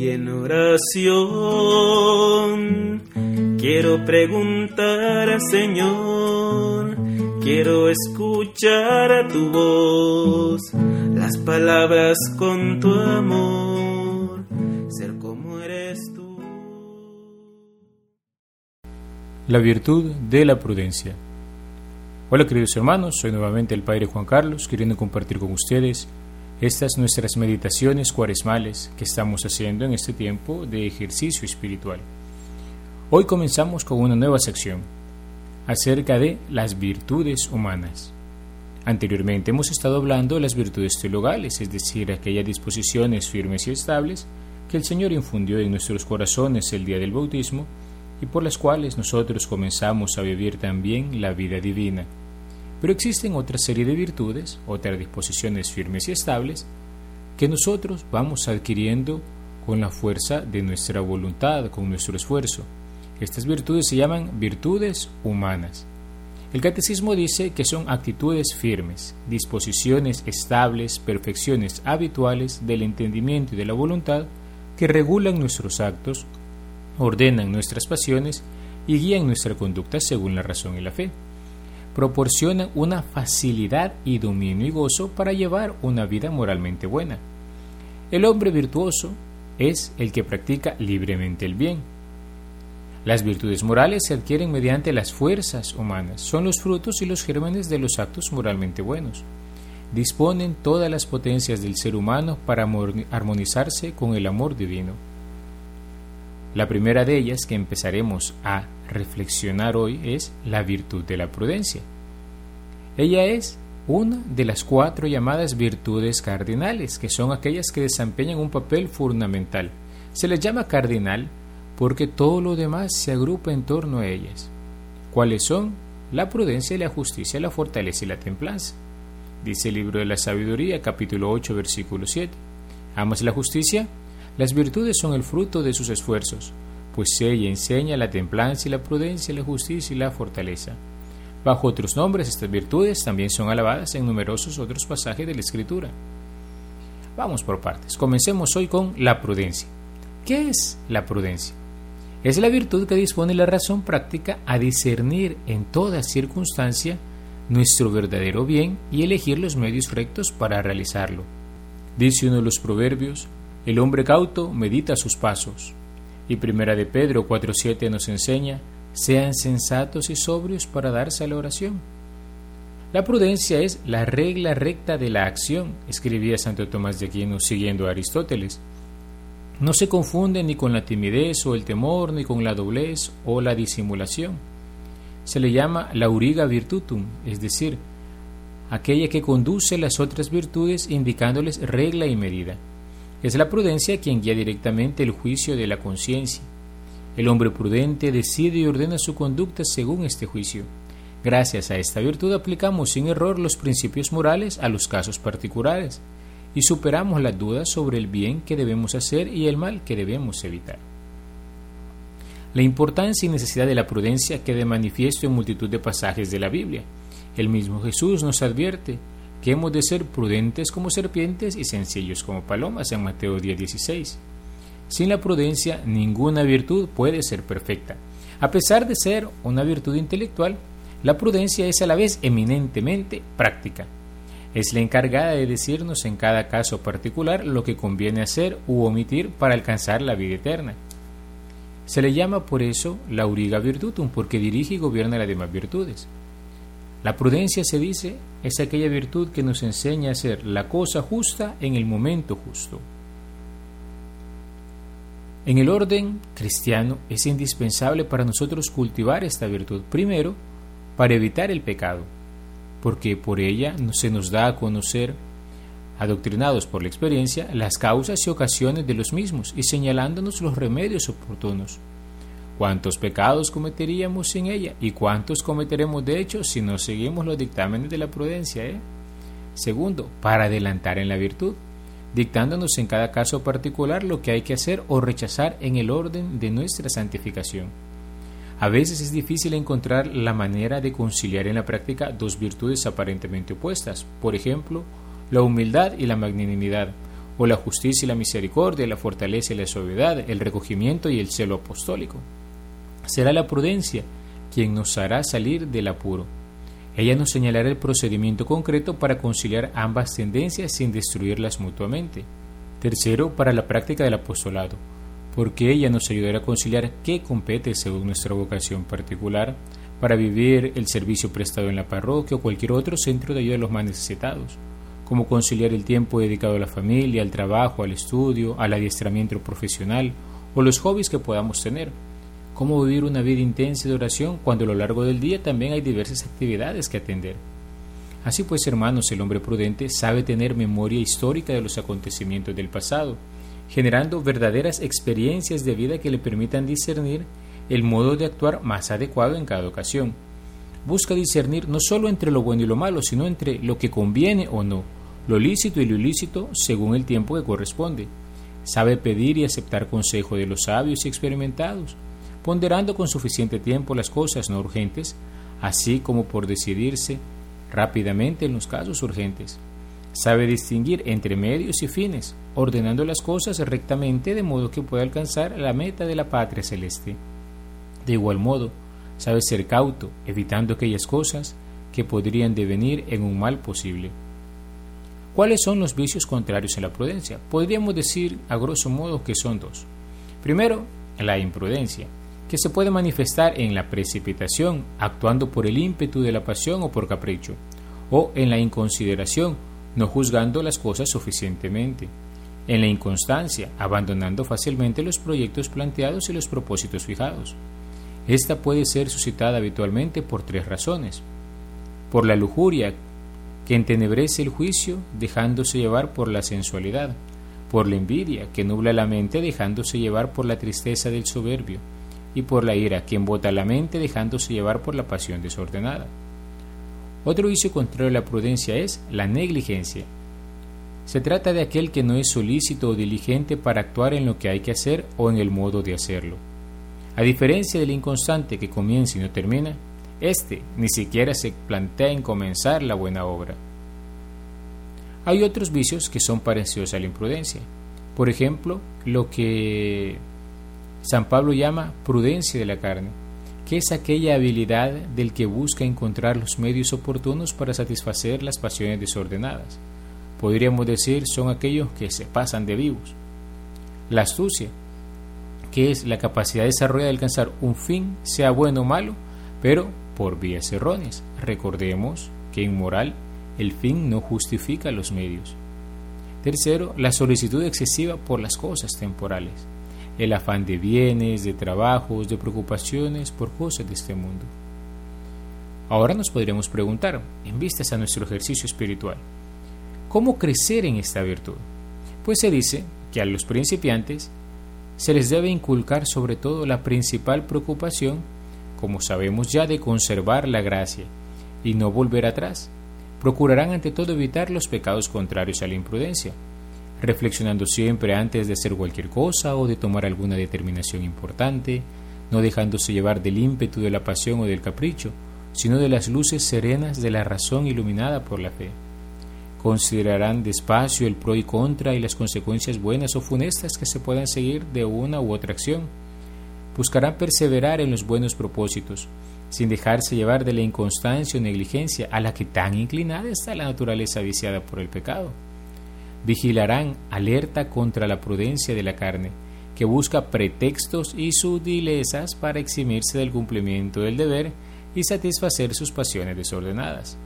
y en oración quiero preguntar al Señor, quiero escuchar a tu voz, las palabras con tu amor, ser como eres tú. La virtud de la prudencia. Hola queridos hermanos, soy nuevamente el Padre Juan Carlos, queriendo compartir con ustedes estas nuestras meditaciones cuaresmales que estamos haciendo en este tiempo de ejercicio espiritual. Hoy comenzamos con una nueva sección acerca de las virtudes humanas. Anteriormente hemos estado hablando de las virtudes teologales, es decir, aquellas disposiciones firmes y estables que el Señor infundió en nuestros corazones el día del bautismo y por las cuales nosotros comenzamos a vivir también la vida divina. Pero existen otra serie de virtudes, otras disposiciones firmes y estables, que nosotros vamos adquiriendo con la fuerza de nuestra voluntad, con nuestro esfuerzo. Estas virtudes se llaman virtudes humanas. El catecismo dice que son actitudes firmes, disposiciones estables, perfecciones habituales del entendimiento y de la voluntad que regulan nuestros actos, ordenan nuestras pasiones y guían nuestra conducta según la razón y la fe proporcionan una facilidad y dominio y gozo para llevar una vida moralmente buena. El hombre virtuoso es el que practica libremente el bien. Las virtudes morales se adquieren mediante las fuerzas humanas, son los frutos y los gérmenes de los actos moralmente buenos. Disponen todas las potencias del ser humano para armonizarse con el amor divino la primera de ellas que empezaremos a reflexionar hoy es la virtud de la prudencia. Ella es una de las cuatro llamadas virtudes cardinales, que son aquellas que desempeñan un papel fundamental. Se les llama cardinal porque todo lo demás se agrupa en torno a ellas. ¿Cuáles son? La prudencia la justicia, la fortaleza y la templanza. Dice el libro de la sabiduría, capítulo 8, versículo 7. ¿Amas la justicia? Las virtudes son el fruto de sus esfuerzos, pues ella enseña la templanza y la prudencia, la justicia y la fortaleza. Bajo otros nombres, estas virtudes también son alabadas en numerosos otros pasajes de la Escritura. Vamos por partes. Comencemos hoy con la prudencia. ¿Qué es la prudencia? Es la virtud que dispone la razón práctica a discernir en toda circunstancia nuestro verdadero bien y elegir los medios rectos para realizarlo. Dice uno de los proverbios, el hombre cauto medita sus pasos. Y Primera de Pedro 4.7 nos enseña, sean sensatos y sobrios para darse a la oración. La prudencia es la regla recta de la acción, escribía Santo Tomás de Aquino siguiendo a Aristóteles. No se confunde ni con la timidez o el temor, ni con la doblez o la disimulación. Se le llama la lauriga virtutum, es decir, aquella que conduce las otras virtudes indicándoles regla y medida. Es la prudencia quien guía directamente el juicio de la conciencia. El hombre prudente decide y ordena su conducta según este juicio. Gracias a esta virtud aplicamos sin error los principios morales a los casos particulares y superamos las dudas sobre el bien que debemos hacer y el mal que debemos evitar. La importancia y necesidad de la prudencia queda manifiesto en multitud de pasajes de la Biblia. El mismo Jesús nos advierte que hemos de ser prudentes como serpientes y sencillos como palomas en Mateo 10:16. Sin la prudencia, ninguna virtud puede ser perfecta. A pesar de ser una virtud intelectual, la prudencia es a la vez eminentemente práctica. Es la encargada de decirnos en cada caso particular lo que conviene hacer u omitir para alcanzar la vida eterna. Se le llama por eso la auriga virtutum, porque dirige y gobierna las demás virtudes. La prudencia, se dice, es aquella virtud que nos enseña a hacer la cosa justa en el momento justo. En el orden cristiano es indispensable para nosotros cultivar esta virtud primero para evitar el pecado, porque por ella se nos da a conocer, adoctrinados por la experiencia, las causas y ocasiones de los mismos y señalándonos los remedios oportunos cuántos pecados cometeríamos sin ella y cuántos cometeremos de hecho si no seguimos los dictámenes de la prudencia. ¿eh? Segundo, para adelantar en la virtud, dictándonos en cada caso particular lo que hay que hacer o rechazar en el orden de nuestra santificación. A veces es difícil encontrar la manera de conciliar en la práctica dos virtudes aparentemente opuestas, por ejemplo, la humildad y la magnanimidad, o la justicia y la misericordia, la fortaleza y la suavidad, el recogimiento y el celo apostólico. Será la prudencia quien nos hará salir del apuro. Ella nos señalará el procedimiento concreto para conciliar ambas tendencias sin destruirlas mutuamente. Tercero, para la práctica del apostolado, porque ella nos ayudará a conciliar qué compete según nuestra vocación particular para vivir el servicio prestado en la parroquia o cualquier otro centro de ayuda a los más necesitados, como conciliar el tiempo dedicado a la familia, al trabajo, al estudio, al adiestramiento profesional o los hobbies que podamos tener cómo vivir una vida intensa de oración cuando a lo largo del día también hay diversas actividades que atender. Así pues, hermanos, el hombre prudente sabe tener memoria histórica de los acontecimientos del pasado, generando verdaderas experiencias de vida que le permitan discernir el modo de actuar más adecuado en cada ocasión. Busca discernir no solo entre lo bueno y lo malo, sino entre lo que conviene o no, lo lícito y lo ilícito según el tiempo que corresponde. Sabe pedir y aceptar consejo de los sabios y experimentados, ponderando con suficiente tiempo las cosas no urgentes, así como por decidirse rápidamente en los casos urgentes. Sabe distinguir entre medios y fines, ordenando las cosas rectamente de modo que pueda alcanzar la meta de la patria celeste. De igual modo, sabe ser cauto, evitando aquellas cosas que podrían devenir en un mal posible. ¿Cuáles son los vicios contrarios a la prudencia? Podríamos decir, a grosso modo, que son dos. Primero, la imprudencia, que se puede manifestar en la precipitación, actuando por el ímpetu de la pasión o por capricho, o en la inconsideración, no juzgando las cosas suficientemente, en la inconstancia, abandonando fácilmente los proyectos planteados y los propósitos fijados. Esta puede ser suscitada habitualmente por tres razones. Por la lujuria, que entenebrece el juicio dejándose llevar por la sensualidad, por la envidia, que nubla la mente dejándose llevar por la tristeza del soberbio, y por la ira quien embota la mente dejándose llevar por la pasión desordenada. Otro vicio contrario a la prudencia es la negligencia. Se trata de aquel que no es solícito o diligente para actuar en lo que hay que hacer o en el modo de hacerlo. A diferencia del inconstante que comienza y no termina, éste ni siquiera se plantea en comenzar la buena obra. Hay otros vicios que son parecidos a la imprudencia. Por ejemplo, lo que San Pablo llama prudencia de la carne, que es aquella habilidad del que busca encontrar los medios oportunos para satisfacer las pasiones desordenadas. Podríamos decir son aquellos que se pasan de vivos. La astucia, que es la capacidad desarrollada de alcanzar un fin, sea bueno o malo, pero por vías erróneas. Recordemos que en moral el fin no justifica los medios. Tercero, la solicitud excesiva por las cosas temporales el afán de bienes, de trabajos, de preocupaciones por cosas de este mundo. Ahora nos podríamos preguntar, en vistas a nuestro ejercicio espiritual, ¿cómo crecer en esta virtud? Pues se dice que a los principiantes se les debe inculcar sobre todo la principal preocupación, como sabemos ya, de conservar la gracia y no volver atrás. Procurarán ante todo evitar los pecados contrarios a la imprudencia, reflexionando siempre antes de hacer cualquier cosa o de tomar alguna determinación importante, no dejándose llevar del ímpetu de la pasión o del capricho, sino de las luces serenas de la razón iluminada por la fe. Considerarán despacio el pro y contra y las consecuencias buenas o funestas que se puedan seguir de una u otra acción. Buscarán perseverar en los buenos propósitos, sin dejarse llevar de la inconstancia o negligencia a la que tan inclinada está la naturaleza viciada por el pecado vigilarán alerta contra la prudencia de la carne, que busca pretextos y sutilezas para eximirse del cumplimiento del deber y satisfacer sus pasiones desordenadas.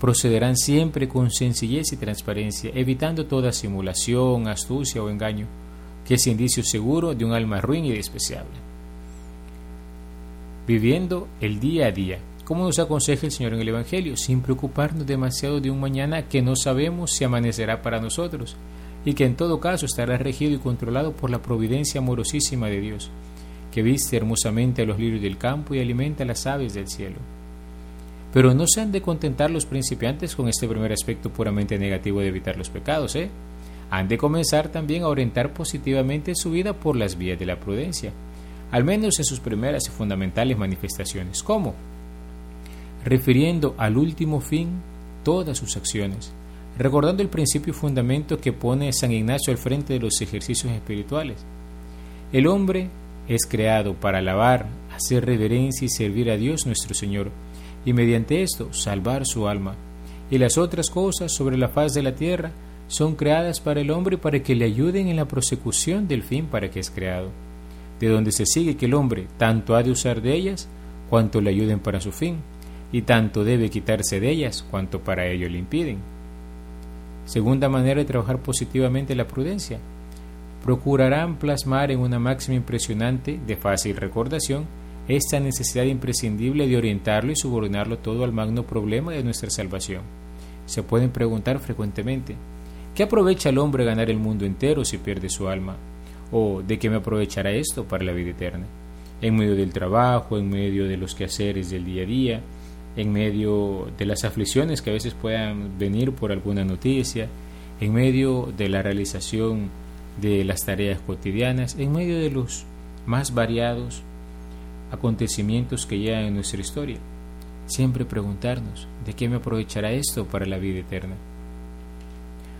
Procederán siempre con sencillez y transparencia, evitando toda simulación, astucia o engaño, que es indicio seguro de un alma ruin y despreciable. Viviendo el día a día, ¿Cómo nos aconseja el Señor en el Evangelio, sin preocuparnos demasiado de un mañana que no sabemos si amanecerá para nosotros, y que en todo caso estará regido y controlado por la providencia amorosísima de Dios, que viste hermosamente a los lirios del campo y alimenta a las aves del cielo. Pero no se han de contentar los principiantes con este primer aspecto puramente negativo de evitar los pecados, ¿eh? Han de comenzar también a orientar positivamente su vida por las vías de la prudencia, al menos en sus primeras y fundamentales manifestaciones. ¿Cómo? refiriendo al último fin todas sus acciones, recordando el principio y fundamento que pone San Ignacio al frente de los ejercicios espirituales. El hombre es creado para alabar, hacer reverencia y servir a Dios nuestro Señor, y mediante esto salvar su alma. Y las otras cosas sobre la faz de la tierra son creadas para el hombre para que le ayuden en la prosecución del fin para que es creado, de donde se sigue que el hombre tanto ha de usar de ellas cuanto le ayuden para su fin y tanto debe quitarse de ellas cuanto para ello le impiden. Segunda manera de trabajar positivamente la prudencia. Procurarán plasmar en una máxima impresionante, de fácil recordación, esta necesidad imprescindible de orientarlo y subordinarlo todo al magno problema de nuestra salvación. Se pueden preguntar frecuentemente, ¿qué aprovecha el hombre ganar el mundo entero si pierde su alma? ¿O de qué me aprovechará esto para la vida eterna? En medio del trabajo, en medio de los quehaceres del día a día, en medio de las aflicciones que a veces puedan venir por alguna noticia, en medio de la realización de las tareas cotidianas, en medio de los más variados acontecimientos que llegan en nuestra historia. Siempre preguntarnos, ¿de qué me aprovechará esto para la vida eterna?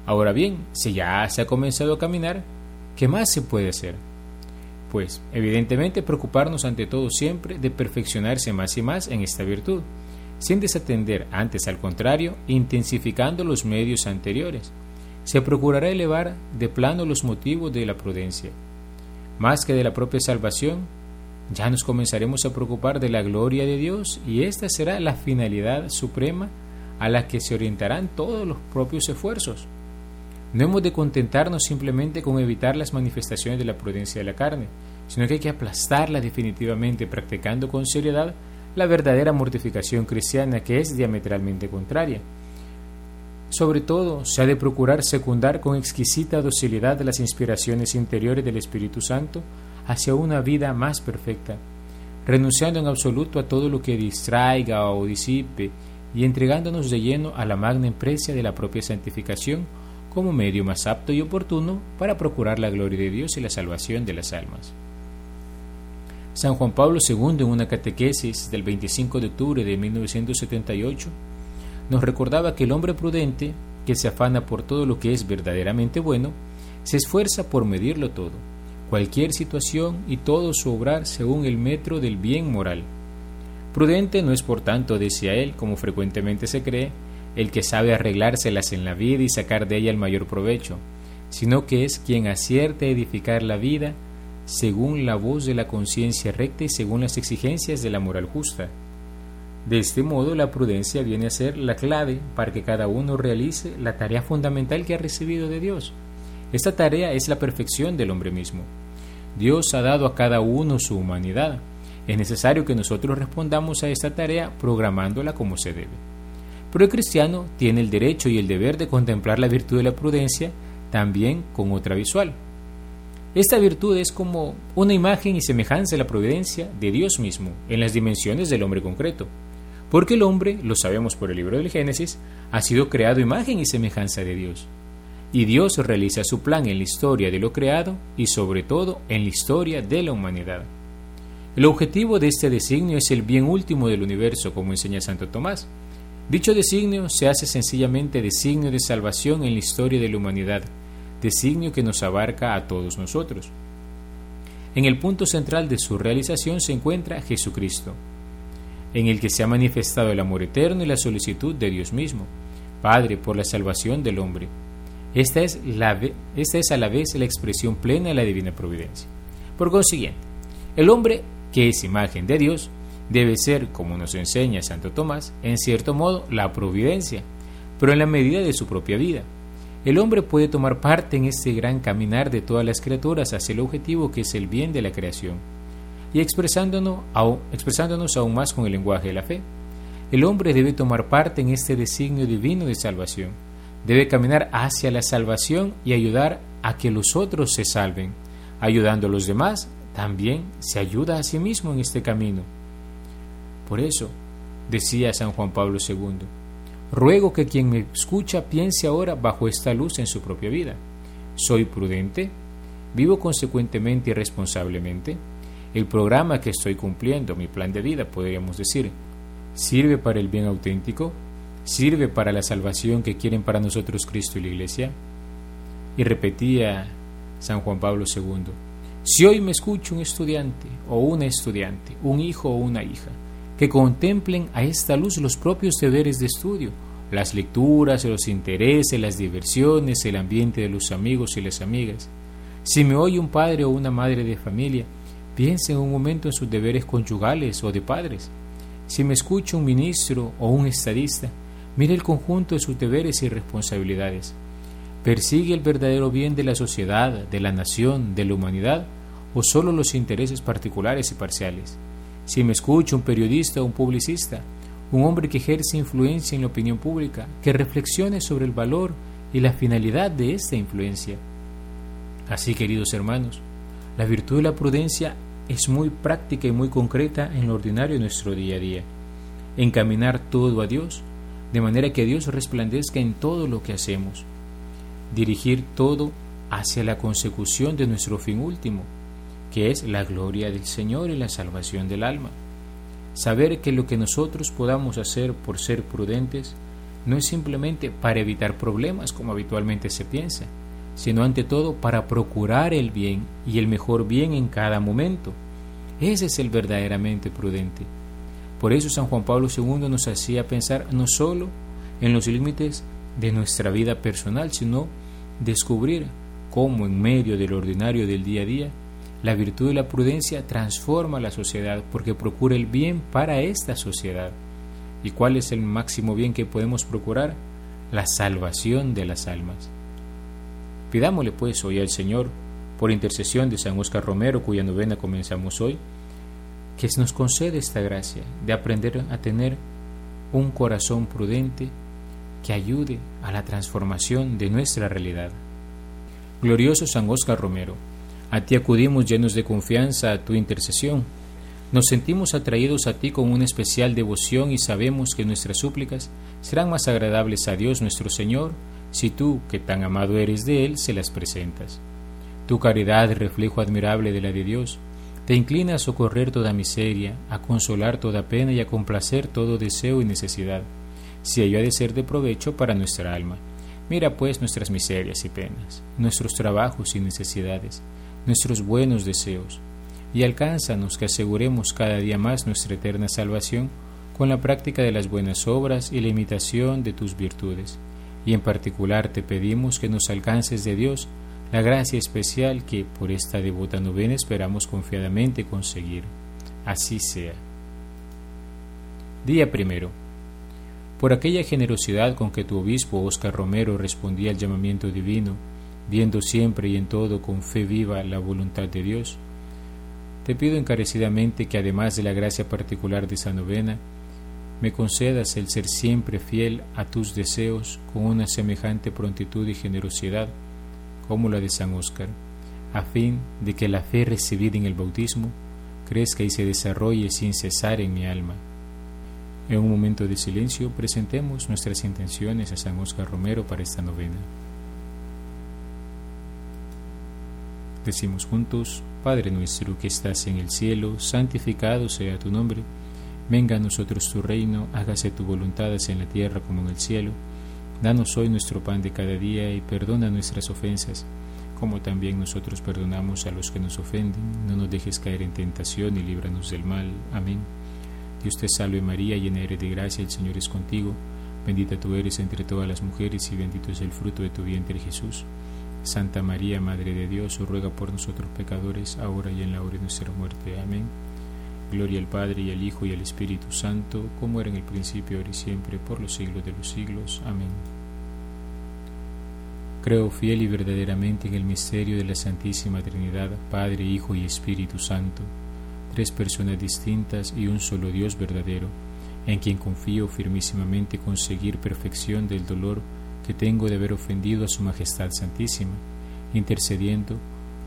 Ahora bien, si ya se ha comenzado a caminar, ¿qué más se puede hacer? Pues, evidentemente, preocuparnos ante todo siempre de perfeccionarse más y más en esta virtud sin desatender antes al contrario, intensificando los medios anteriores. Se procurará elevar de plano los motivos de la prudencia. Más que de la propia salvación, ya nos comenzaremos a preocupar de la gloria de Dios y esta será la finalidad suprema a la que se orientarán todos los propios esfuerzos. No hemos de contentarnos simplemente con evitar las manifestaciones de la prudencia de la carne, sino que hay que aplastarla definitivamente practicando con seriedad la verdadera mortificación cristiana que es diametralmente contraria. Sobre todo, se ha de procurar secundar con exquisita docilidad las inspiraciones interiores del Espíritu Santo hacia una vida más perfecta, renunciando en absoluto a todo lo que distraiga o disipe y entregándonos de lleno a la magna empresa de la propia santificación como medio más apto y oportuno para procurar la gloria de Dios y la salvación de las almas. San Juan Pablo II, en una catequesis del 25 de octubre de 1978, nos recordaba que el hombre prudente, que se afana por todo lo que es verdaderamente bueno, se esfuerza por medirlo todo, cualquier situación y todo su obrar según el metro del bien moral. Prudente no es por tanto, decía él, como frecuentemente se cree, el que sabe arreglárselas en la vida y sacar de ella el mayor provecho, sino que es quien acierte a edificar la vida según la voz de la conciencia recta y según las exigencias de la moral justa. De este modo, la prudencia viene a ser la clave para que cada uno realice la tarea fundamental que ha recibido de Dios. Esta tarea es la perfección del hombre mismo. Dios ha dado a cada uno su humanidad. Es necesario que nosotros respondamos a esta tarea programándola como se debe. Pero el cristiano tiene el derecho y el deber de contemplar la virtud de la prudencia también con otra visual, esta virtud es como una imagen y semejanza de la providencia de Dios mismo en las dimensiones del hombre concreto, porque el hombre, lo sabemos por el libro del Génesis, ha sido creado imagen y semejanza de Dios. Y Dios realiza su plan en la historia de lo creado y sobre todo en la historia de la humanidad. El objetivo de este designio es el bien último del universo, como enseña Santo Tomás. Dicho designio se hace sencillamente designio de salvación en la historia de la humanidad, designio que nos abarca a todos nosotros. En el punto central de su realización se encuentra Jesucristo, en el que se ha manifestado el amor eterno y la solicitud de Dios mismo, Padre, por la salvación del hombre. Esta es, la, esta es a la vez la expresión plena de la divina providencia. Por consiguiente, el hombre, que es imagen de Dios, debe ser, como nos enseña Santo Tomás, en cierto modo la providencia, pero en la medida de su propia vida el hombre puede tomar parte en este gran caminar de todas las criaturas hacia el objetivo que es el bien de la creación, y expresándonos aún, expresándonos aún más con el lenguaje de la fe. El hombre debe tomar parte en este designio divino de salvación, debe caminar hacia la salvación y ayudar a que los otros se salven. Ayudando a los demás, también se ayuda a sí mismo en este camino. Por eso, decía San Juan Pablo II, Ruego que quien me escucha piense ahora bajo esta luz en su propia vida. ¿Soy prudente? ¿Vivo consecuentemente y responsablemente? El programa que estoy cumpliendo, mi plan de vida, podríamos decir, ¿sirve para el bien auténtico? ¿Sirve para la salvación que quieren para nosotros Cristo y la Iglesia? Y repetía San Juan Pablo II, si hoy me escucha un estudiante o una estudiante, un hijo o una hija, que contemplen a esta luz los propios deberes de estudio, las lecturas, los intereses, las diversiones, el ambiente de los amigos y las amigas. Si me oye un padre o una madre de familia, piense un momento en sus deberes conyugales o de padres. Si me escucha un ministro o un estadista, mire el conjunto de sus deberes y responsabilidades. ¿Persigue el verdadero bien de la sociedad, de la nación, de la humanidad o solo los intereses particulares y parciales? Si me escucha un periodista o un publicista, un hombre que ejerce influencia en la opinión pública, que reflexione sobre el valor y la finalidad de esta influencia. Así, queridos hermanos, la virtud de la prudencia es muy práctica y muy concreta en lo ordinario de nuestro día a día. Encaminar todo a Dios, de manera que Dios resplandezca en todo lo que hacemos. Dirigir todo hacia la consecución de nuestro fin último, que es la gloria del Señor y la salvación del alma saber que lo que nosotros podamos hacer por ser prudentes no es simplemente para evitar problemas como habitualmente se piensa, sino ante todo para procurar el bien y el mejor bien en cada momento. Ese es el verdaderamente prudente. Por eso San Juan Pablo II nos hacía pensar no solo en los límites de nuestra vida personal, sino descubrir cómo en medio del ordinario del día a día la virtud de la prudencia transforma la sociedad porque procura el bien para esta sociedad. ¿Y cuál es el máximo bien que podemos procurar? La salvación de las almas. Pidámosle pues hoy al Señor, por intercesión de San Oscar Romero, cuya novena comenzamos hoy, que nos concede esta gracia de aprender a tener un corazón prudente que ayude a la transformación de nuestra realidad. Glorioso San Oscar Romero, a ti acudimos llenos de confianza a tu intercesión. Nos sentimos atraídos a ti con una especial devoción y sabemos que nuestras súplicas serán más agradables a Dios nuestro Señor si tú, que tan amado eres de Él, se las presentas. Tu caridad, reflejo admirable de la de Dios, te inclina a socorrer toda miseria, a consolar toda pena y a complacer todo deseo y necesidad, si ello ha de ser de provecho para nuestra alma. Mira pues nuestras miserias y penas, nuestros trabajos y necesidades, nuestros buenos deseos, y alcánzanos que aseguremos cada día más nuestra eterna salvación con la práctica de las buenas obras y la imitación de tus virtudes. Y en particular te pedimos que nos alcances de Dios la gracia especial que por esta devota novena esperamos confiadamente conseguir. Así sea. Día primero. Por aquella generosidad con que tu obispo Oscar Romero respondía al llamamiento divino, viendo siempre y en todo con fe viva la voluntad de Dios, te pido encarecidamente que además de la gracia particular de esa novena, me concedas el ser siempre fiel a tus deseos con una semejante prontitud y generosidad como la de San Óscar, a fin de que la fe recibida en el bautismo crezca y se desarrolle sin cesar en mi alma. En un momento de silencio presentemos nuestras intenciones a San Óscar Romero para esta novena. Decimos juntos, Padre nuestro que estás en el cielo, santificado sea tu nombre, venga a nosotros tu reino, hágase tu voluntad así en la tierra como en el cielo. Danos hoy nuestro pan de cada día y perdona nuestras ofensas, como también nosotros perdonamos a los que nos ofenden. No nos dejes caer en tentación y líbranos del mal. Amén. Dios te salve María, llena eres de gracia, el Señor es contigo. Bendita tú eres entre todas las mujeres y bendito es el fruto de tu vientre Jesús. Santa María, Madre de Dios, ruega por nosotros pecadores, ahora y en la hora de nuestra muerte. Amén. Gloria al Padre y al Hijo y al Espíritu Santo, como era en el principio, ahora y siempre, por los siglos de los siglos. Amén. Creo fiel y verdaderamente en el misterio de la Santísima Trinidad, Padre, Hijo y Espíritu Santo, tres personas distintas y un solo Dios verdadero, en quien confío firmísimamente conseguir perfección del dolor, que tengo de haber ofendido a Su Majestad Santísima, intercediendo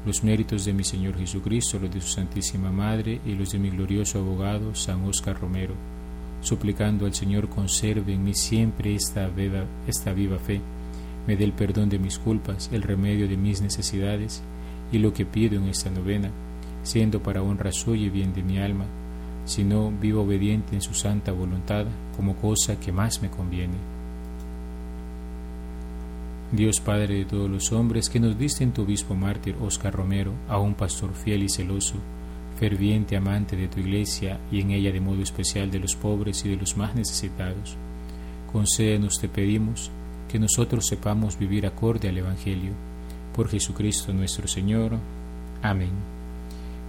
los méritos de mi Señor Jesucristo, los de su Santísima Madre y los de mi glorioso abogado San Óscar Romero, suplicando al Señor conserve en mí siempre esta viva, esta viva fe, me dé el perdón de mis culpas, el remedio de mis necesidades y lo que pido en esta novena, siendo para honra suya y bien de mi alma, sino vivo obediente en su santa voluntad como cosa que más me conviene. Dios Padre de todos los hombres, que nos diste en tu obispo mártir Oscar Romero, a un pastor fiel y celoso, ferviente amante de tu iglesia y en ella de modo especial de los pobres y de los más necesitados. Concédenos, te pedimos, que nosotros sepamos vivir acorde al Evangelio. Por Jesucristo nuestro Señor. Amén.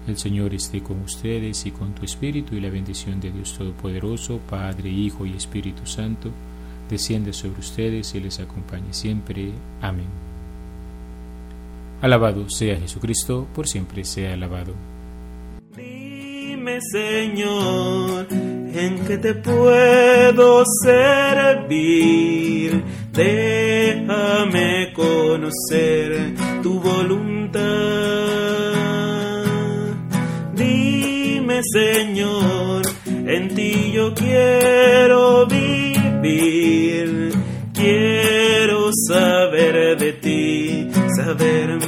El Señor esté con ustedes y con tu Espíritu y la bendición de Dios Todopoderoso, Padre, Hijo y Espíritu Santo desciende sobre ustedes y les acompañe siempre. Amén. Alabado sea Jesucristo, por siempre sea alabado. Dime, Señor, en qué te puedo servir. Déjame conocer tu voluntad. Dime, Señor, en ti yo quiero vivir Quiero saber de ti, saber